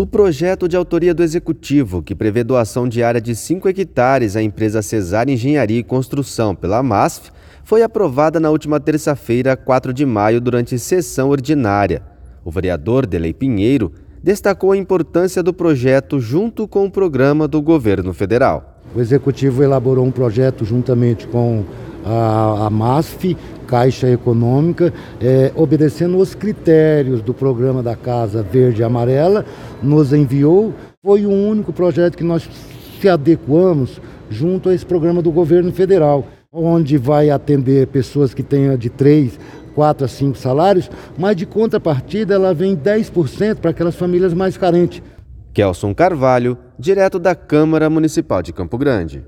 O projeto de autoria do Executivo, que prevê doação de área de 5 hectares à empresa Cesar Engenharia e Construção pela MASF, foi aprovada na última terça-feira, 4 de maio, durante sessão ordinária. O vereador Delei Pinheiro destacou a importância do projeto junto com o programa do governo federal. O Executivo elaborou um projeto juntamente com a, a MASF, Caixa Econômica, é, obedecendo os critérios do programa da Casa Verde e Amarela, nos enviou. Foi o único projeto que nós se adequamos junto a esse programa do governo federal, onde vai atender pessoas que tenham de três 4 a 5 salários, mas de contrapartida ela vem 10% para aquelas famílias mais carentes. Kelson Carvalho, direto da Câmara Municipal de Campo Grande.